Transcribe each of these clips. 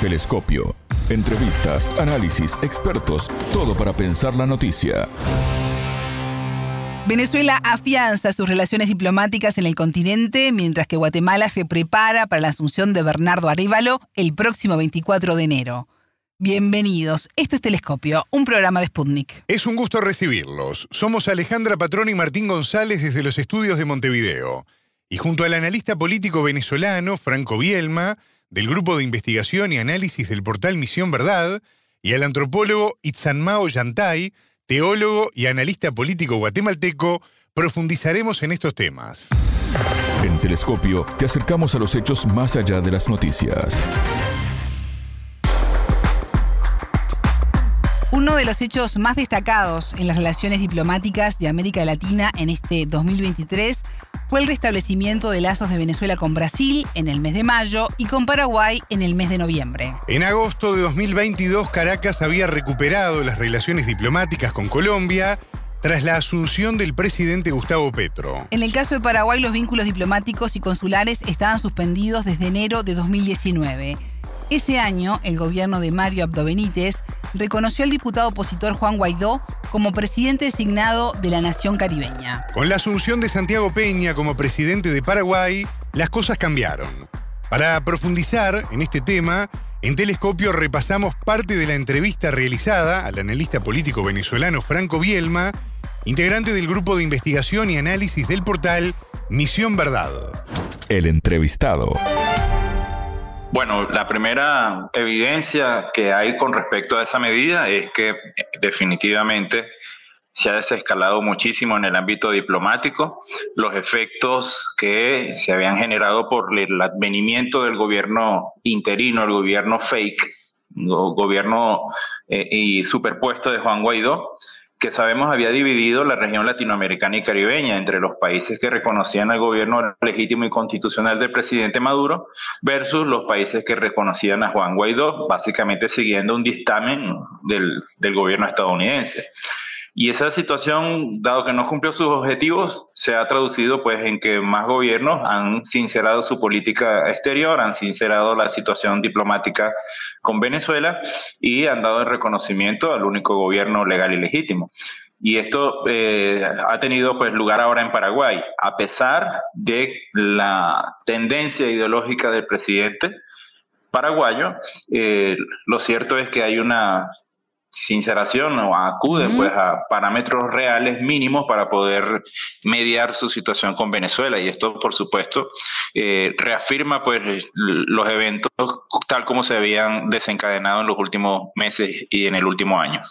Telescopio. Entrevistas, análisis, expertos, todo para pensar la noticia. Venezuela afianza sus relaciones diplomáticas en el continente, mientras que Guatemala se prepara para la asunción de Bernardo Arévalo el próximo 24 de enero. Bienvenidos, esto es Telescopio, un programa de Sputnik. Es un gusto recibirlos. Somos Alejandra Patrón y Martín González desde los estudios de Montevideo. Y junto al analista político venezolano Franco Bielma, del Grupo de Investigación y Análisis del portal Misión Verdad, y al antropólogo Itzanmao Yantay, teólogo y analista político guatemalteco, profundizaremos en estos temas. En Telescopio te acercamos a los hechos más allá de las noticias. Uno de los hechos más destacados en las relaciones diplomáticas de América Latina en este 2023 fue el restablecimiento de lazos de Venezuela con Brasil en el mes de mayo y con Paraguay en el mes de noviembre. En agosto de 2022, Caracas había recuperado las relaciones diplomáticas con Colombia tras la asunción del presidente Gustavo Petro. En el caso de Paraguay, los vínculos diplomáticos y consulares estaban suspendidos desde enero de 2019. Ese año, el gobierno de Mario Abdo Benítez reconoció al diputado opositor Juan Guaidó como presidente designado de la nación caribeña. Con la asunción de Santiago Peña como presidente de Paraguay, las cosas cambiaron. Para profundizar en este tema, en Telescopio repasamos parte de la entrevista realizada al analista político venezolano Franco Bielma, integrante del grupo de investigación y análisis del portal Misión Verdad. El entrevistado. Bueno, la primera evidencia que hay con respecto a esa medida es que definitivamente se ha desescalado muchísimo en el ámbito diplomático. Los efectos que se habían generado por el advenimiento del gobierno interino, el gobierno fake, el gobierno eh, y superpuesto de Juan Guaidó, que sabemos había dividido la región latinoamericana y caribeña entre los países que reconocían al gobierno legítimo y constitucional del presidente Maduro versus los países que reconocían a Juan Guaidó, básicamente siguiendo un dictamen del, del gobierno estadounidense. Y esa situación, dado que no cumplió sus objetivos, se ha traducido pues en que más gobiernos han sincerado su política exterior, han sincerado la situación diplomática con Venezuela y han dado el reconocimiento al único gobierno legal y legítimo. Y esto eh, ha tenido pues lugar ahora en Paraguay, a pesar de la tendencia ideológica del presidente paraguayo. Eh, lo cierto es que hay una sinceración o acude pues a parámetros reales mínimos para poder mediar su situación con Venezuela. Y esto por supuesto eh, reafirma pues los eventos tal como se habían desencadenado en los últimos meses y en el último año.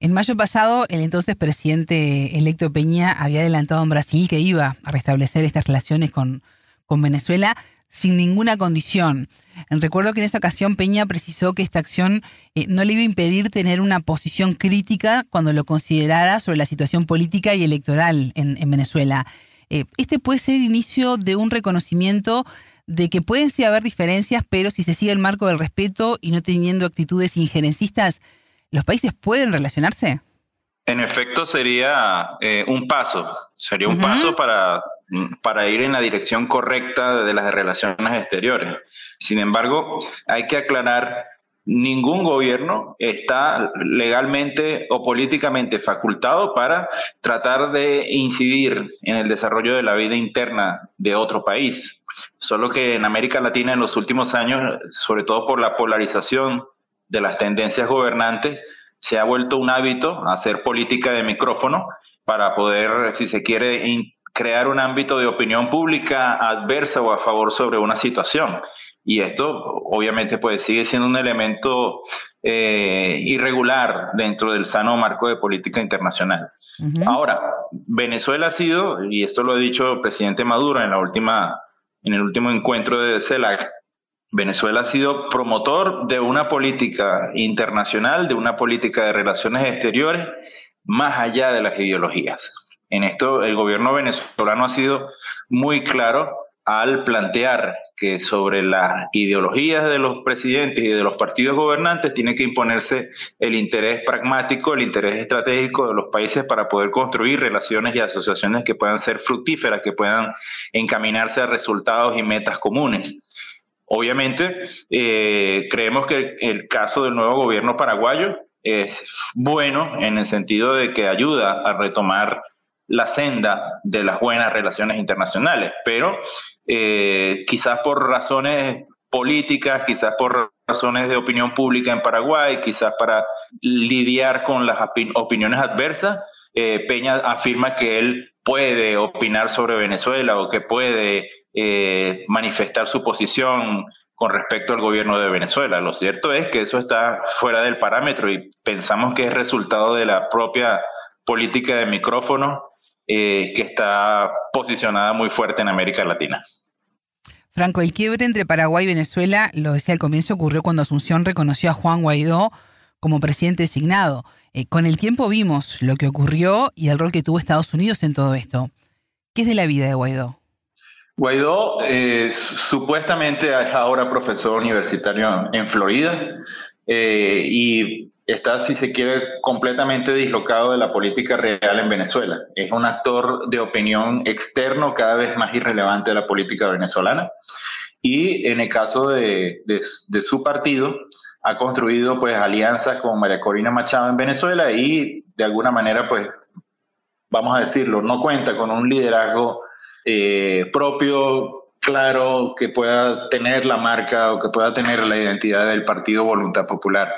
En mayo pasado, el entonces presidente electo Peña había adelantado en Brasil que iba a restablecer estas relaciones con, con Venezuela sin ninguna condición. Recuerdo que en esa ocasión Peña precisó que esta acción eh, no le iba a impedir tener una posición crítica cuando lo considerara sobre la situación política y electoral en, Venezuela. Eh, este puede ser el inicio de un reconocimiento de que pueden sí haber diferencias, pero si se sigue el marco del respeto y no teniendo actitudes injerencistas, ¿los países pueden relacionarse? En efecto, sería eh, un paso, sería un paso para para ir en la dirección correcta de las relaciones exteriores. Sin embargo, hay que aclarar, ningún gobierno está legalmente o políticamente facultado para tratar de incidir en el desarrollo de la vida interna de otro país. Solo que en América Latina en los últimos años, sobre todo por la polarización de las tendencias gobernantes, se ha vuelto un hábito hacer política de micrófono para poder, si se quiere, crear un ámbito de opinión pública adversa o a favor sobre una situación. Y esto obviamente pues sigue siendo un elemento eh, irregular dentro del sano marco de política internacional. Ahora, Venezuela ha sido, y esto lo ha dicho el presidente Maduro en la última, en el último encuentro de CELAC, Venezuela ha sido promotor de una política internacional, de una política de relaciones exteriores, más allá de las ideologías. En esto el gobierno venezolano ha sido muy claro al plantear que sobre las ideologías de los presidentes y de los partidos gobernantes tiene que imponerse el interés pragmático, el interés estratégico de los países para poder construir relaciones y asociaciones que puedan ser fructíferas, que puedan encaminarse a resultados y metas comunes. Obviamente, eh, creemos que el caso del nuevo gobierno paraguayo es bueno en el sentido de que ayuda a retomar la senda de las buenas relaciones internacionales, pero eh, quizás por razones políticas, quizás por razones de opinión pública en Paraguay, quizás para lidiar con las opiniones adversas, eh, Peña afirma que él puede opinar sobre Venezuela o que puede eh, manifestar su posición con respecto al gobierno de Venezuela. Lo cierto es que eso está fuera del parámetro y pensamos que es resultado de la propia política de micrófono eh, que está posicionada muy fuerte en América Latina. Franco, el quiebre entre Paraguay y Venezuela, lo decía al comienzo, ocurrió cuando Asunción reconoció a Juan Guaidó como presidente designado. Eh, con el tiempo vimos lo que ocurrió y el rol que tuvo Estados Unidos en todo esto. ¿Qué es de la vida de Guaidó? Guaidó eh, supuestamente es ahora profesor universitario en Florida eh, y está, si se quiere, completamente dislocado de la política real en Venezuela. Es un actor de opinión externo cada vez más irrelevante de la política venezolana. Y en el caso de, de, su partido, ha construido pues alianzas con María Corina Machado en Venezuela y de alguna manera pues vamos a decirlo, no cuenta con un liderazgo eh, propio, claro, que pueda tener la marca o que pueda tener la identidad del Partido Voluntad Popular.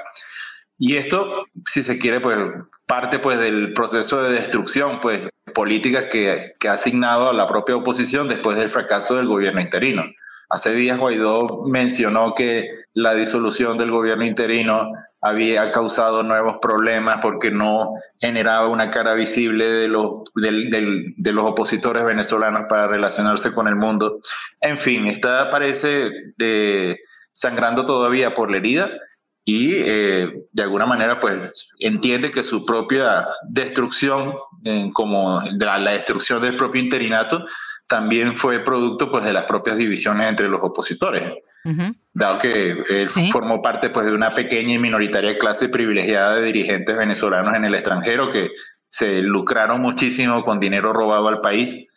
Y esto, si se quiere, pues parte pues del proceso de destrucción pues política que, que ha asignado a la propia oposición después del fracaso del gobierno interino. Hace días Guaidó mencionó que la disolución del gobierno interino había causado nuevos problemas porque no generaba una cara visible de los, de los opositores venezolanos para relacionarse con el mundo. En fin, está parece de, sangrando todavía por la herida y eh, de alguna manera pues entiende que su propia destrucción, como la, la destrucción del propio interinato, también fue producto pues de las propias divisiones entre los opositores. Dado que él formó parte pues de una pequeña y minoritaria clase privilegiada de dirigentes venezolanos en el extranjero que se lucraron muchísimo con dinero robado al país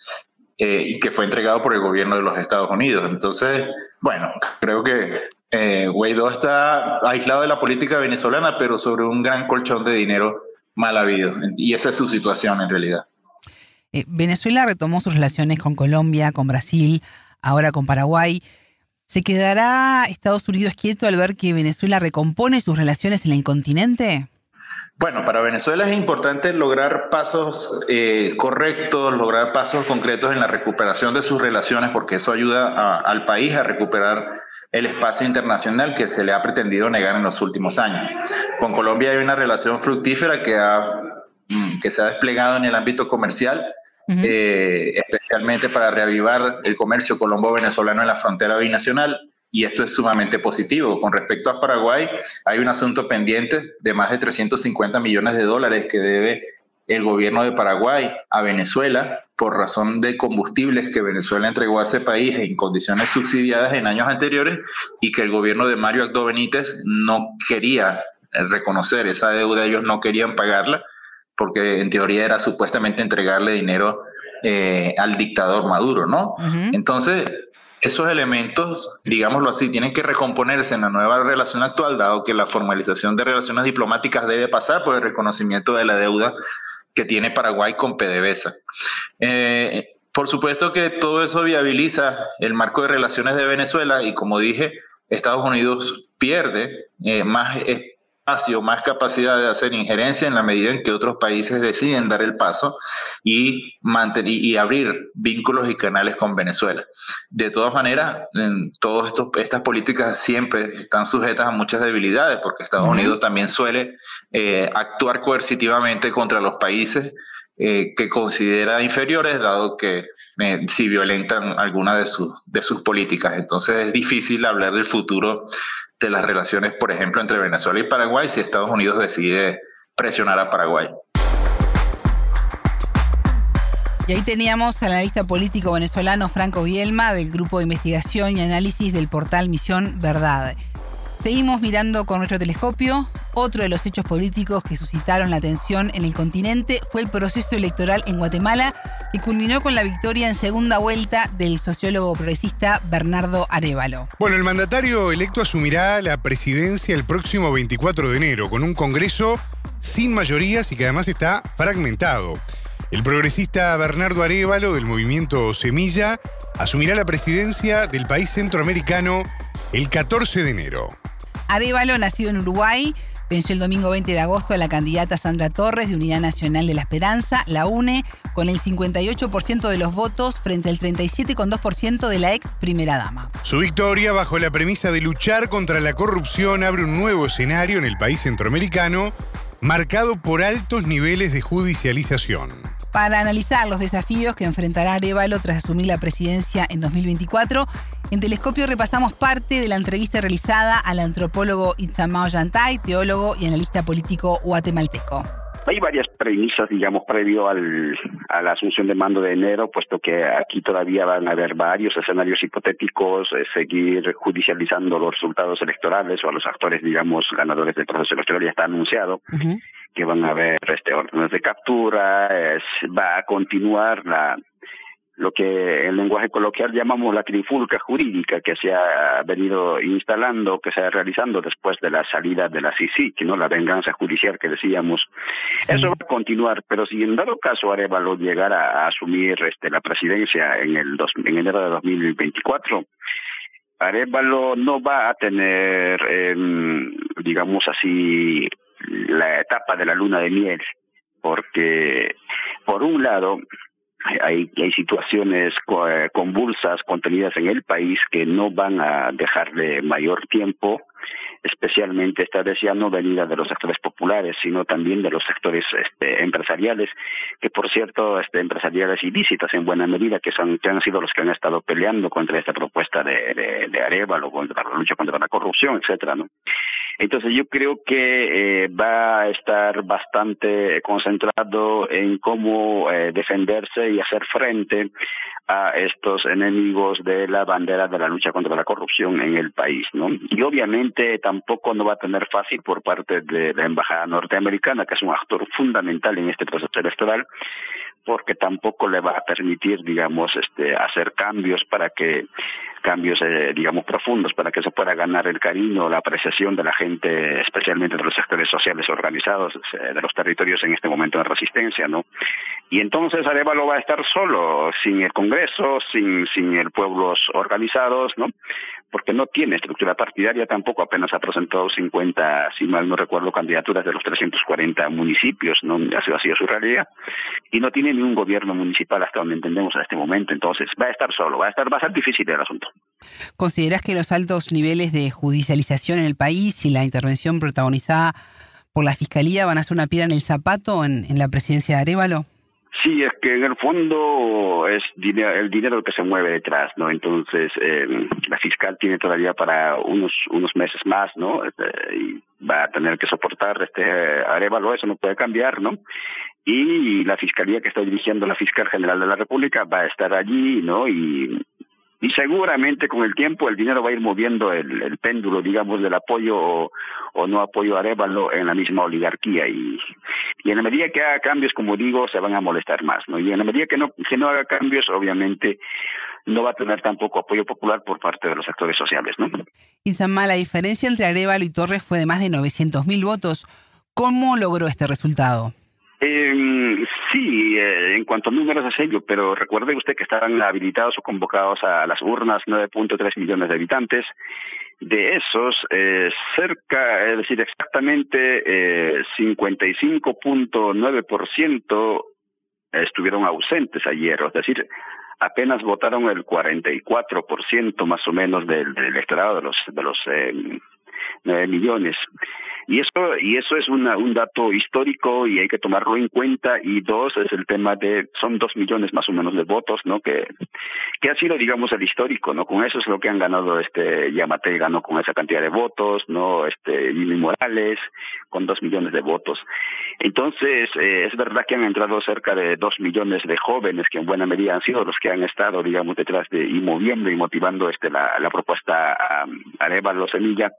eh, y que fue entregado por el gobierno de los Estados Unidos. Entonces, bueno, creo que eh, Guaidó está aislado de la política venezolana, pero sobre un gran colchón de dinero mal habido. Y esa es su situación en realidad. Eh, Venezuela retomó sus relaciones con Colombia, con Brasil, ahora con Paraguay. ¿Se quedará Estados Unidos quieto al ver que Venezuela recompone sus relaciones en el continente? Bueno, para Venezuela es importante lograr pasos eh, correctos, lograr pasos concretos en la recuperación de sus relaciones, porque eso ayuda al país a recuperar el espacio internacional que se le ha pretendido negar en los últimos años. Con Colombia hay una relación fructífera que, mm, que se ha desplegado en el ámbito comercial eh, especialmente para reavivar el comercio colombo-venezolano en la frontera binacional. Y esto es sumamente positivo. Con respecto a Paraguay, hay un asunto pendiente de más de 350 millones de dólares que debe el gobierno de Paraguay a Venezuela por razón de combustibles que Venezuela entregó a ese país en condiciones subsidiadas en años anteriores y que el gobierno de Mario Aldo Benítez no quería reconocer esa deuda, ellos no querían pagarla porque en teoría era supuestamente entregarle dinero eh, al dictador Maduro, ¿no? Entonces, esos elementos, digámoslo así, tienen que recomponerse en la nueva relación actual, dado que la formalización de relaciones diplomáticas debe pasar por el reconocimiento de la deuda que tiene Paraguay con PDVSA. Eh, por supuesto que todo eso viabiliza el marco de relaciones de Venezuela y como dije, Estados Unidos pierde eh, más más capacidad de hacer injerencia en la medida en que otros países deciden dar el paso y, mantener, y abrir vínculos y canales con Venezuela. De todas maneras, en todas estas políticas siempre están sujetas a muchas debilidades porque Estados Unidos también suele eh, actuar coercitivamente contra los países eh, que considera inferiores, dado que eh, si violentan alguna de sus, de sus políticas. Entonces es difícil hablar del futuro de las relaciones, por ejemplo, entre Venezuela y Paraguay si Estados Unidos decide presionar a Paraguay. Y ahí teníamos al analista político venezolano Franco Bielma del Grupo de Investigación y Análisis del portal Misión Verdad. Seguimos mirando con nuestro telescopio. Otro de los hechos políticos que suscitaron la atención en el continente fue el proceso electoral en Guatemala, que culminó con la victoria en segunda vuelta del sociólogo progresista Bernardo Arevalo. Bueno, el mandatario electo asumirá la presidencia el próximo 24 de enero, con un Congreso sin mayorías y que además está fragmentado. El progresista Bernardo Arevalo del movimiento Semilla asumirá la presidencia del país centroamericano el 14 de enero. Arevalo, nacido en Uruguay, venció el domingo 20 de agosto a la candidata Sandra Torres de Unidad Nacional de la Esperanza, la UNE, con el 58% de los votos frente al 37,2% de la ex primera dama. Su victoria, bajo la premisa de luchar contra la corrupción, abre un nuevo escenario en el país centroamericano marcado por altos niveles de judicialización. Para analizar los desafíos que enfrentará Arevalo tras asumir la presidencia en 2024, en Telescopio repasamos parte de la entrevista realizada al antropólogo Itzamao Yantay, teólogo y analista político guatemalteco. Hay varias premisas, digamos, previo al, a la asunción de mando de enero, puesto que aquí todavía van a haber varios escenarios hipotéticos, eh, seguir judicializando los resultados electorales o a los actores, digamos, ganadores del proceso electoral ya está anunciado. Que van a haber este, órdenes de captura, va a continuar la, lo que en lenguaje coloquial llamamos la trifulca jurídica que se ha venido instalando, que se ha realizando después de la salida de la CICIC, ¿no? la venganza judicial que decíamos. Eso va a continuar, pero si en dado caso Arevalo llegara a asumir este, la presidencia en, el dos, en enero de 2024, Arevalo no va a tener, eh, digamos así, la etapa de la luna de miel, porque por un lado hay, hay situaciones eh, convulsas contenidas en el país que no van a dejarle mayor tiempo especialmente esta vez ya no venida de los sectores populares, sino también de los sectores este, empresariales, que por cierto, este, empresariales ilícitas en buena medida, que, son, que han sido los que han estado peleando contra esta propuesta de, de, de Arevalo, contra la lucha contra la corrupción, etcétera, ¿no? Entonces yo creo que eh, va a estar bastante concentrado en cómo eh, defenderse y hacer frente a estos enemigos de la bandera de la lucha contra la corrupción en el país, ¿no? Y obviamente tampoco no va a tener fácil por parte de la embajada norteamericana, que es un actor fundamental en este proceso electoral, porque tampoco le va a permitir, digamos, este, hacer cambios para que cambios, eh, digamos, profundos para que se pueda ganar el cariño, la apreciación de la gente, especialmente de los sectores sociales organizados eh, de los territorios en este momento de resistencia, ¿no? Y entonces Arevalo va a estar solo, sin el Congreso, sin, sin el pueblos organizados, ¿no? Porque no tiene estructura partidaria, tampoco apenas ha presentado 50, si mal no recuerdo, candidaturas de los 340 municipios, ¿no? Ha sido su realidad. Y no tiene ni un gobierno municipal hasta donde entendemos a este momento, entonces va a estar solo, va a estar, ser difícil el asunto. ¿Consideras que los altos niveles de judicialización en el país y la intervención protagonizada por la Fiscalía van a ser una piedra en el zapato en, la presidencia de Arevalo? Sí, es que en el fondo es el dinero que se mueve detrás, ¿no? Entonces, eh, la fiscal tiene todavía para unos unos meses más, ¿no? Este, y va a tener que soportar este Arevalo, eso no puede cambiar, ¿no? Y la fiscalía que está dirigiendo la fiscal general de la República va a estar allí, ¿no? Y y seguramente con el tiempo el dinero va a ir moviendo el, el péndulo, digamos, del apoyo o, no apoyo a Arevalo en la misma oligarquía y, y en la medida que haga cambios, como digo, se van a molestar más, ¿no? Y en la medida que no, que no haga cambios, obviamente no va a tener tampoco apoyo popular por parte de los actores sociales, ¿no? Isamá, la diferencia entre Arevalo y Torres fue de más de 900.000 votos. ¿Cómo logró este resultado? Eh, sí, eh, en cuanto a números es ello, pero recuerde usted que estaban habilitados o convocados a las urnas 9.3 millones de habitantes. De esos, eh, cerca, es decir, exactamente eh, 55.9% estuvieron ausentes ayer, es decir, apenas votaron el 44% más o menos del, del electorado de los de los eh, 9 millones. Y eso, y eso es una, un dato histórico y hay que tomarlo en cuenta. Y dos, es el tema de, son dos millones más o menos de votos, ¿no? Que, que ha sido, digamos, el histórico, ¿no? Con eso es lo que han ganado este Yamate, ganó con esa cantidad de votos, ¿no? Este Jimmy Morales, con dos millones de votos. Entonces, eh, es verdad que han entrado cerca de dos millones de jóvenes que en buena medida han sido los que han estado, digamos, detrás de y moviendo y motivando este la, propuesta a, a Semilla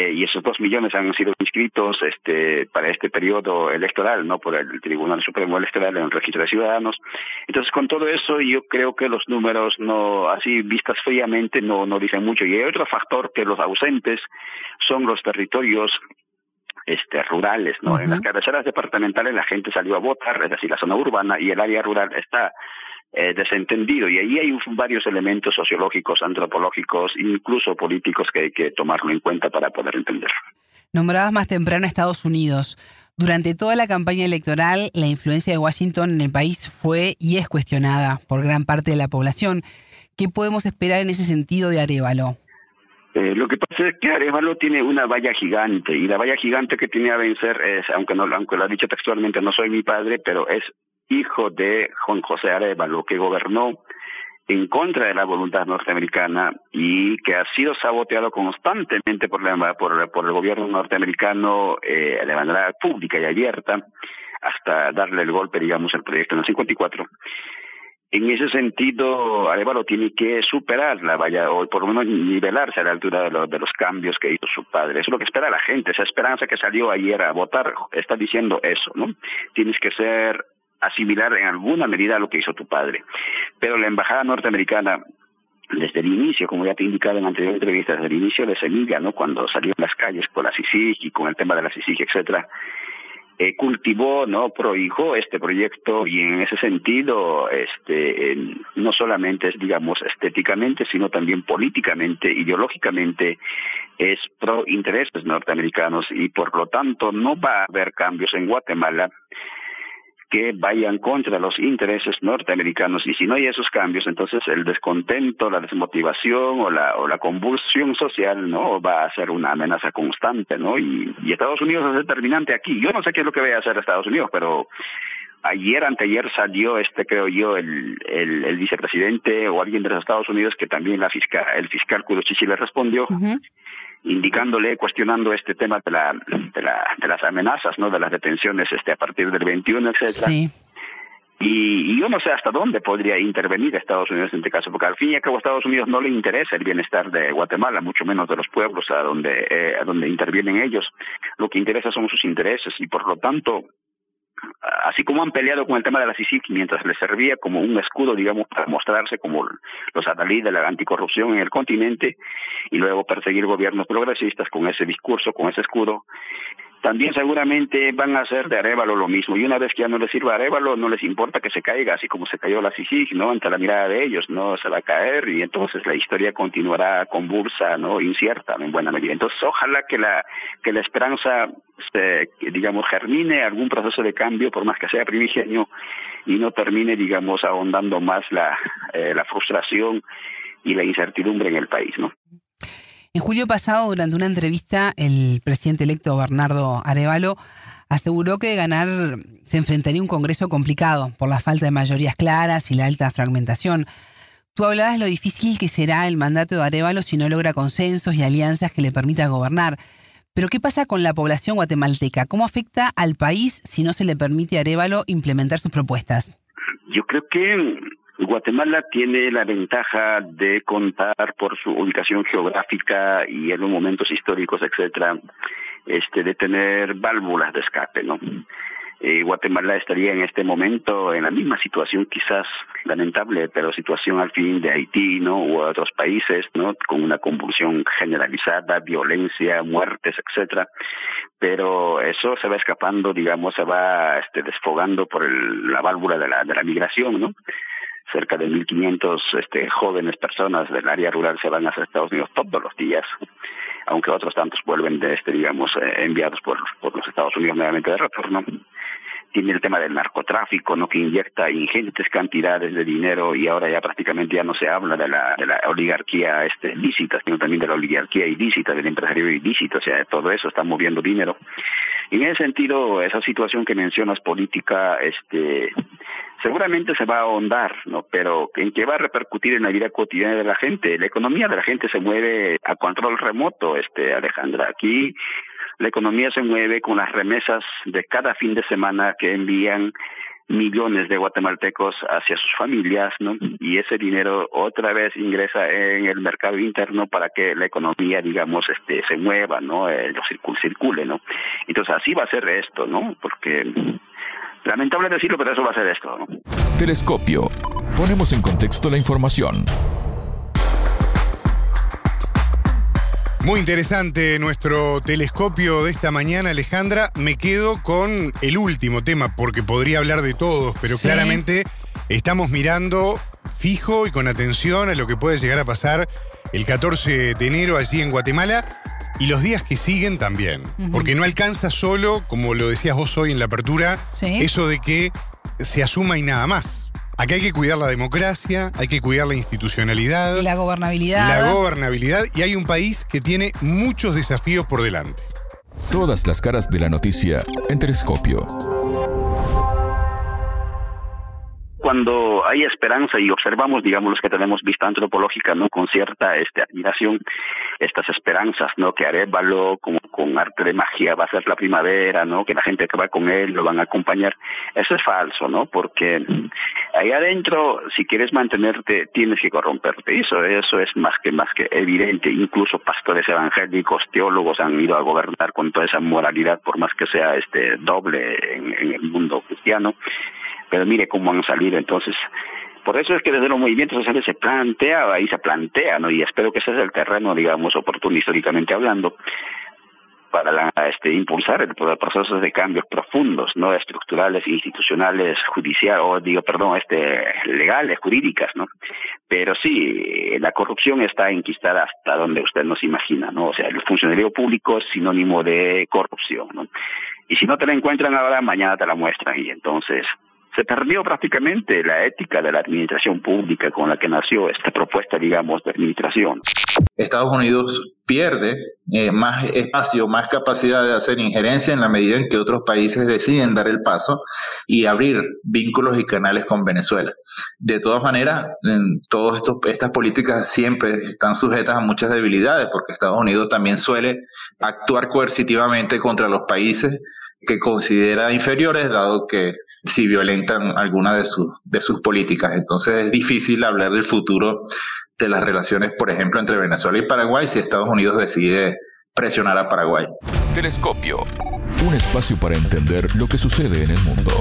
eh, y esos dos millones han sido inscritos este, para este periodo electoral, no por el Tribunal Supremo Electoral en el registro de ciudadanos. Entonces, con todo eso, yo creo que los números, no así vistas fríamente, no, no dicen mucho. Y hay otro factor que los ausentes son los territorios este, rurales, ¿no? En las cabeceras departamentales la gente salió a votar, es decir, la zona urbana y el área rural está eh, desentendido. Y ahí hay varios elementos sociológicos, antropológicos, incluso políticos que hay que tomarlo en cuenta para poder entender. Nombrabas más temprano Estados Unidos. Durante toda la campaña electoral, la influencia de Washington en el país fue y es cuestionada por gran parte de la población. ¿Qué podemos esperar en ese sentido de Arevalo? Eh, lo que pasa es que Arevalo tiene una valla gigante y la valla gigante que tiene a vencer es, aunque no aunque lo ha dicho textualmente, no soy mi padre, pero es hijo de Juan José Arevalo, que gobernó en contra de la voluntad norteamericana y que ha sido saboteado constantemente por, la, por, por el gobierno norteamericano eh, de manera pública y abierta hasta darle el golpe, digamos, al proyecto en el 54. En ese sentido, Arevalo tiene que superar la valla, o por lo menos nivelarse a la altura de, de, los cambios que hizo su padre. Eso es lo que espera la gente. Esa esperanza que salió ayer a votar está diciendo eso, ¿no? Tienes que ser asimilar en alguna medida lo que hizo tu padre. Pero la embajada norteamericana desde el inicio, como ya te he indicado en anterior entrevistas, desde el inicio de Semilla, ¿no? cuando salió en las calles con la CICIG y con el tema de la CICIG, etcétera, eh, cultivó, no prohijó este proyecto y en ese sentido, este, no solamente es, digamos, estéticamente, sino también políticamente, ideológicamente, es pro intereses norteamericanos y por lo tanto no va a haber cambios en Guatemala que vayan contra los intereses norteamericanos. Y si no hay esos cambios entonces el descontento la desmotivación o la o la convulsión social no va a ser una amenaza constante no y, y Estados Unidos es determinante aquí. Yo no sé qué es lo que vaya a hacer Estados Unidos pero ayer anteayer salió este creo yo el, el, el vicepresidente o alguien de los Estados Unidos que también la fiscal el fiscal Chichi le respondió indicándole, cuestionando este tema de, la, de, la, de las amenazas, ¿no? De las detenciones este, a partir del 21, etcétera. Y, y, yo no sé hasta dónde podría intervenir Estados Unidos en este caso, porque al fin y al cabo a Estados Unidos no le interesa el bienestar de Guatemala, mucho menos de los pueblos a donde, eh, a donde intervienen ellos. Lo que interesa son sus intereses y por lo tanto así como han peleado con el tema de la CICIC mientras les servía como un escudo, digamos, para mostrarse como los adalid de la anticorrupción en el continente y luego perseguir gobiernos progresistas con ese discurso, con ese escudo, también seguramente van a hacer de Arevalo lo mismo. Y una vez que ya no les sirva Arevalo, no les importa que se caiga, así como se cayó la CICIG, ¿no? Ante la mirada de ellos, no se va a caer y entonces la historia continuará convulsa, ¿no? Incierta en buena medida. Entonces, ojalá que la, que la esperanza, se, digamos, germine algún proceso de cambio, por más que sea primigenio, y no termine, digamos, ahondando más la, eh, la frustración y la incertidumbre en el país, ¿no? En julio pasado, durante una entrevista, el presidente electo Bernardo Arevalo aseguró que ganar se enfrentaría a un Congreso complicado por la falta de mayorías claras y la alta fragmentación. Tú hablabas lo difícil que será el mandato de Arevalo si no logra consensos y alianzas que le permitan gobernar. Pero ¿qué pasa con la población guatemalteca? ¿Cómo afecta al país si no se le permite a Arevalo implementar sus propuestas? Yo creo que Guatemala tiene la ventaja de contar por su ubicación geográfica y en los momentos históricos, etcétera, este, de tener válvulas de escape, ¿no? Eh, Guatemala estaría en este momento en la misma situación, quizás lamentable, pero situación al fin de Haití, ¿no? U otros países, ¿no? Con una convulsión generalizada, violencia, muertes, etcétera. Pero eso se va escapando, digamos, se va este, desfogando por el, la válvula de la, de la migración, ¿no? Cerca de 1.500 este, jóvenes personas del área rural se van hacia Estados Unidos todos los días, aunque otros tantos vuelven de este, digamos, eh, enviados por, los Estados Unidos nuevamente de retorno tiene el tema del narcotráfico, ¿no? que inyecta ingentes cantidades de dinero y ahora ya prácticamente ya no se habla de la, de la oligarquía este, lícita, sino también de la oligarquía ilícita, del empresario ilícito, o sea, todo eso está moviendo dinero. Y en ese sentido, esa situación que mencionas política, este, seguramente se va a ahondar, ¿no? Pero en qué va a repercutir en la vida cotidiana de la gente. La economía de la gente se mueve a control remoto, este, Alejandra. Aquí la economía se mueve con las remesas de cada fin de semana que envían millones de guatemaltecos hacia sus familias, ¿no? Y ese dinero otra vez ingresa en el mercado interno para que la economía, digamos, este, se mueva, ¿no? Eh, circule, circule, ¿no? Entonces así va a ser esto, ¿no? Porque lamentable decirlo, pero eso va a ser esto, ¿no? Telescopio. Ponemos en contexto la información. Muy interesante nuestro telescopio de esta mañana, Alejandra. Me quedo con el último tema, porque podría hablar de todos, pero claramente estamos mirando fijo y con atención a lo que puede llegar a pasar el 14 de enero allí en Guatemala y los días que siguen también. Porque no alcanza solo, como lo decías vos hoy en la apertura, eso de que se asuma y nada más. Acá hay que cuidar la democracia, hay que cuidar la institucionalidad. Y la gobernabilidad. La gobernabilidad. Y hay un país que tiene muchos desafíos por delante. Todas las caras de la noticia en Telescopio. Cuando hay esperanza y observamos, digamos, los que tenemos vista antropológica, ¿no? Con cierta este, admiración, estas esperanzas, ¿no? Que Arevalo, como con arte de magia, va a ser la primavera, ¿no? Que la gente que va con él lo van a acompañar. Eso es falso, ¿no? Porque ahí adentro, si quieres mantenerte, tienes que corromperte. Eso, eso es más que, más que evidente. Incluso pastores evangélicos, teólogos han ido a gobernar con toda esa moralidad, por más que sea este doble en el mundo cristiano pero mire cómo han salido entonces. Por eso es que desde los movimientos sociales se plantea, ahí se plantea, ¿no? Y espero que ese es el terreno, digamos, oportuno históricamente hablando, para este, impulsar el, procesos de cambios profundos, no estructurales, institucionales, judiciales, o digo, perdón, este, legales, jurídicas, ¿no? Pero sí, la corrupción está enquistada hasta donde usted nos imagina, ¿no? O sea, el funcionario público es sinónimo de corrupción, ¿no? Y si no te la encuentran ahora, mañana te la muestran y entonces se prácticamente la ética de la administración pública con la que nació esta propuesta, digamos, de administración. Estados Unidos pierde eh, más espacio, más capacidad de hacer injerencia en la medida en que otros países deciden dar el paso y abrir vínculos y canales con Venezuela. De todas maneras, todas estas políticas siempre están sujetas a muchas debilidades porque Estados Unidos también suele actuar coercitivamente contra los países que considera inferiores, dado que si violentan alguna de sus, de sus políticas. Entonces es difícil hablar del futuro de las relaciones, por ejemplo, entre Venezuela y Paraguay si Estados Unidos decide presionar a Paraguay. Telescopio, un espacio para entender lo que sucede en el mundo.